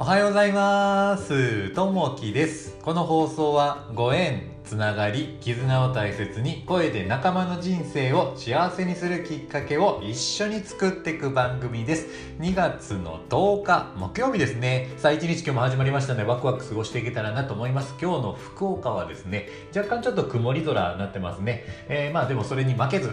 おはようございます。ともきです。この放送はご縁、つながり、絆を大切に声で仲間の人生を幸せにするきっかけを一緒に作っていく番組です。2月の10日木曜日ですね。さあ一日今日も始まりましたのでワクワク過ごしていけたらなと思います。今日の福岡はですね、若干ちょっと曇り空になってますね。えーまあでもそれに負けず、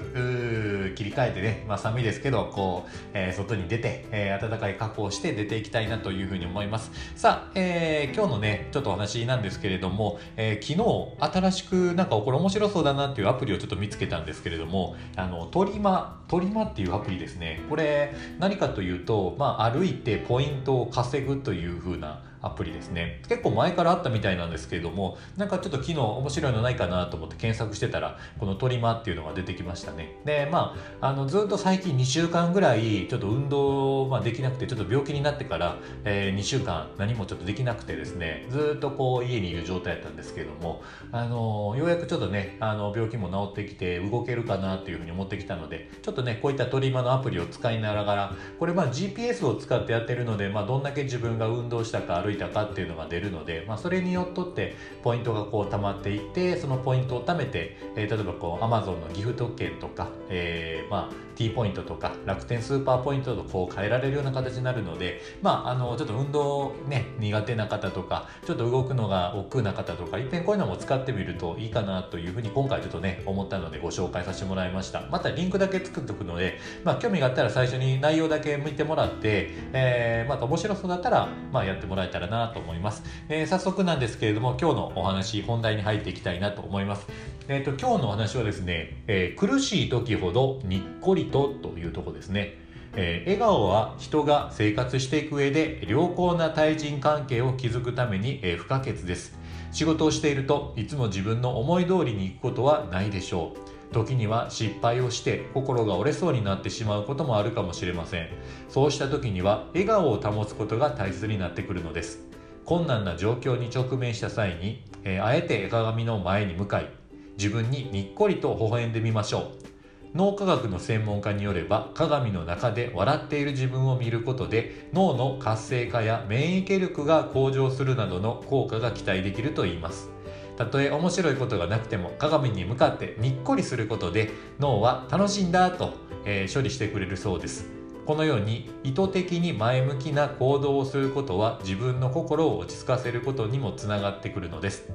切り替えてね、まあ寒いですけど、こう、えー外に出て、えー暖かい格好をして出ていきたいなというふうに思います。さあ、えー今日のね、ちょっとお話なんですけれども、えー昨日新しくなんかこれ面白そうだなっていうアプリをちょっと見つけたんですけれども、あの、トリマ、トリマっていうアプリですね。これ何かというと、まあ歩いてポイントを稼ぐというふうなアプリですね。結構前からあったみたいなんですけれども、なんかちょっと昨日面白いのないかなと思って検索してたら、このトリマっていうのが出てきましたね。で、まあ、あの、ずっと最近2週間ぐらい、ちょっと運動、まあ、できなくて、ちょっと病気になってから、えー2週間何もちょっとできなくてですね、ずっとこう家にいる状態だったんですけれども、あの、ようやくちょっとね、あの、病気も治ってきて動けるかなっていうふうに思ってきたので、ちょっとね、こういったトリマのアプリを使いながら、これまあ GPS を使ってやってるので、まあ、どんだけ自分が運動したか歩いたかっていうのが出るので、まあ、それによっとってポイントがこう溜まっていってそのポイントを貯めて、えー例えばこう Amazon のギフト券とか、えーまあ T ポイントとか楽天スーパーポイントとこう変えられるような形になるのでまああのちょっと運動ね苦手な方とかちょっと動くのが億劫な方とかいっぺんこういうのも使ってみるといいかなというふうに今回ちょっとね思ったのでご紹介させてもらいました。またリンクだけ作っておくのでまあ興味があったら最初に内容だけ見てもらって、えーまた面白そうだったらまあやってもらえたらたらなと思います、えー早速なんですけれども今日のお話本題に入っていきたいなと思います。えっ、と今日のお話はですね、えー苦しい時ほどにっこりとというとこですね。えー笑顔は人が生活していく上で良好な対人関係を築くために、えー不可欠です。仕事をしているといつも自分の思い通りにいくことはないでしょう。時には失敗をして心が折れそうになってしまうこともあるかもしれません。そうした時には笑顔を保つことが大切になってくるのです。困難な状況に直面した際に、えーあえて鏡の前に向かい自分ににっこりと微笑んでみましょう。脳科学の専門家によれば鏡の中で笑っている自分を見ることで脳の活性化や免疫力が向上するなどの効果が期待できるといいます。たとえ面白いことがなくても鏡に向かってにっこりすることで脳は楽しんだと、えー処理してくれるそうです。このように意図的に前向きな行動をすることは自分の心を落ち着かせることにもつながってくるのです。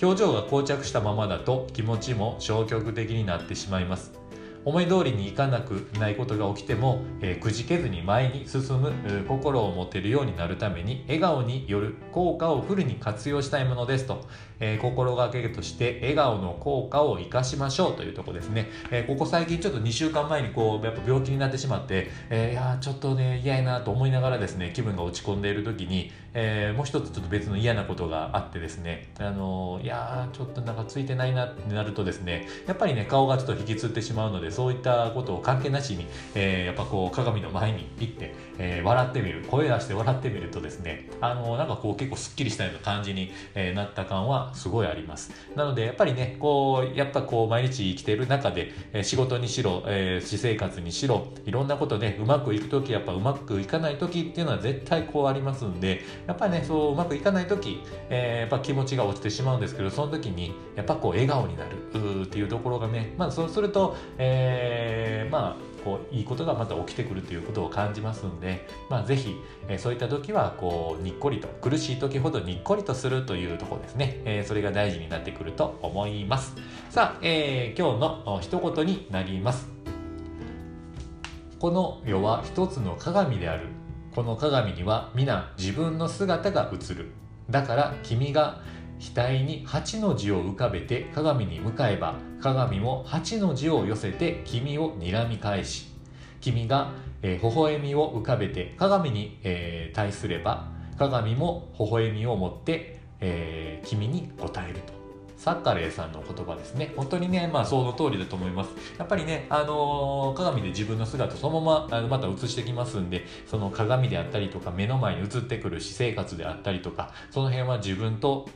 表情が膠着したままだと気持ちも消極的になってしまいます。思い通りにいかなくないことが起きても、えーくじけずに前に進むえー心を持てるようになるために笑顔による効果をフルに活用したいものですと、えー心がけとして笑顔の効果を生かしましょうというとこですね、えーここ最近ちょっと2週間前にこうやっぱ病気になってしまって、えーいやちょっとね嫌やなと思いながらですね気分が落ち込んでいる時に、えーもう一つちょっと別の嫌なことがあってですね。あのいやちょっとなんかついてないなってなるとですねやっぱりね顔がちょっと引きつってしまうのでそういったことを関係なしに、えーやっぱこう鏡の前に行って、えー笑ってみる声出して笑ってみるとですねあのなんかこう結構すっきりしたような感じに、えなった感はすごいあります。なのでやっぱりねこうやっぱこう毎日生きてる中で、え仕事にしろ、えー私生活にしろいろんなことねうまくいく時やっぱうまくいかない時っていうのは絶対こうありますんでやっぱりねそううまくいかない時、えーやっぱ気持ちが落ちてしまうんですけどその時にやっぱこう笑顔になるうっていうところがねまあそうすると、えーまあこういいことがまた起きてくるということを感じますんで、まあ、ぜひ、えーそういった時はこうにっこりと苦しい時ほどにっこりとするというところですね、えーそれが大事になってくると思います。さあ、えー今日の一言になります。この世は一つの鏡である。この鏡には皆自分の姿が映る。だから君が額に8の字を浮かべて鏡に向かえば鏡も8の字を寄せて君を睨み返し君が、えー微笑みを浮かべて鏡に、えー対すれば鏡も微笑みを持って、えー君に答えると。サッカレーさんの言葉ですね。本当にねまあその通りだと思います。やっぱりねあのー、鏡で自分の姿そのままあのまた映してきますんでその鏡であったりとか目の前に映ってくる私生活であったりとかその辺は自分と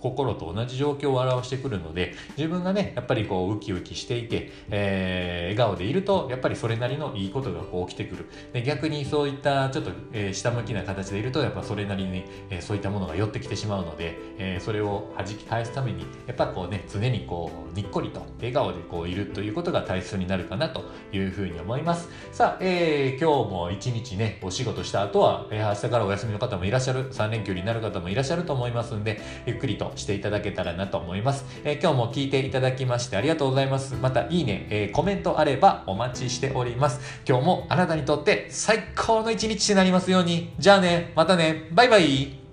心と同じ状況を表してくるので自分がねやっぱりこうウキウキしていて、えー、笑顔でいるとやっぱりそれなりのいいことがこう起きてくる。で逆にそういったちょっと、えー、下向きな形でいるとやっぱそれなりに、えー、そういったものが寄ってきてしまうので、えー、それを弾き返すためにやっぱこうね常にこうにっこりと笑顔でこういるということが大切になるかなというふうに思います。さあ、えー、今日も一日ねお仕事した後は、えー、明日からお休みの方もいらっしゃる3連休になる方もいらっしゃると思いますんでゆっくりとしていただけたらなと思います、えー、今日も聞いていただきましてありがとうございます。またいいね、えー、コメントあればお待ちしております。今日もあなたにとって最高の一日になりますように。じゃあねまたね。バイバイ。